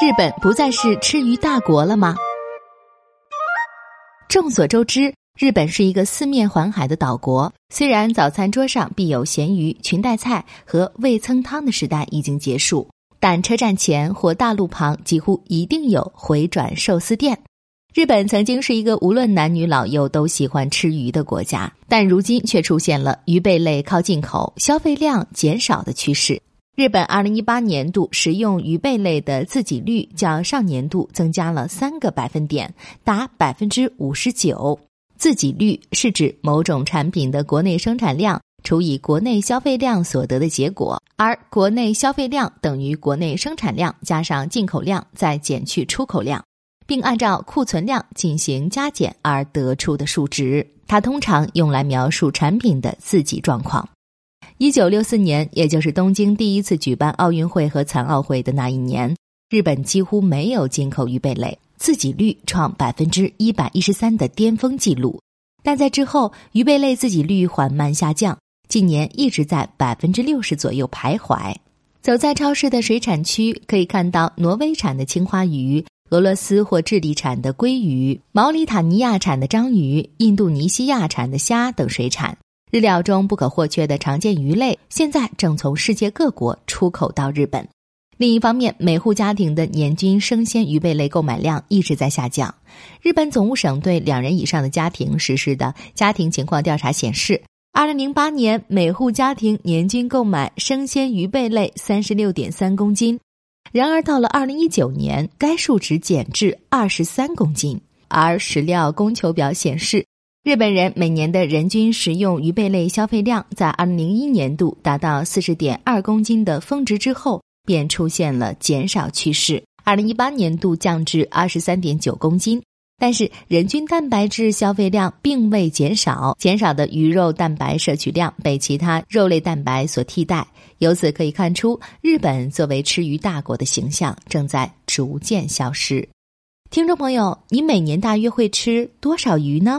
日本不再是吃鱼大国了吗？众所周知，日本是一个四面环海的岛国。虽然早餐桌上必有咸鱼、裙带菜和味噌汤的时代已经结束，但车站前或大路旁几乎一定有回转寿司店。日本曾经是一个无论男女老幼都喜欢吃鱼的国家，但如今却出现了鱼贝类靠进口、消费量减少的趋势。日本二零一八年度食用鱼贝类的自给率较上年度增加了三个百分点，达百分之五十九。自给率是指某种产品的国内生产量除以国内消费量所得的结果，而国内消费量等于国内生产量加上进口量再减去出口量，并按照库存量进行加减而得出的数值。它通常用来描述产品的自给状况。一九六四年，也就是东京第一次举办奥运会和残奥会的那一年，日本几乎没有进口鱼贝类，自给率创百分之一百一十三的巅峰纪录。但在之后，鱼贝类自给率缓慢下降，近年一直在百分之六十左右徘徊。走在超市的水产区，可以看到挪威产的青花鱼、俄罗斯或智利产的鲑鱼、毛里塔尼亚产的章鱼、印度尼西亚产的虾等水产。日料中不可或缺的常见鱼类，现在正从世界各国出口到日本。另一方面，每户家庭的年均生鲜鱼贝类购买量一直在下降。日本总务省对两人以上的家庭实施的家庭情况调查显示，二零零八年每户家庭年均购买生鲜鱼贝类三十六点三公斤，然而到了二零一九年，该数值减至二十三公斤。而食料供求表显示。日本人每年的人均食用鱼贝类消费量，在二零零一年度达到四十点二公斤的峰值之后，便出现了减少趋势。二零一八年度降至二十三点九公斤，但是人均蛋白质消费量并未减少，减少的鱼肉蛋白摄取量被其他肉类蛋白所替代。由此可以看出，日本作为吃鱼大国的形象正在逐渐消失。听众朋友，你每年大约会吃多少鱼呢？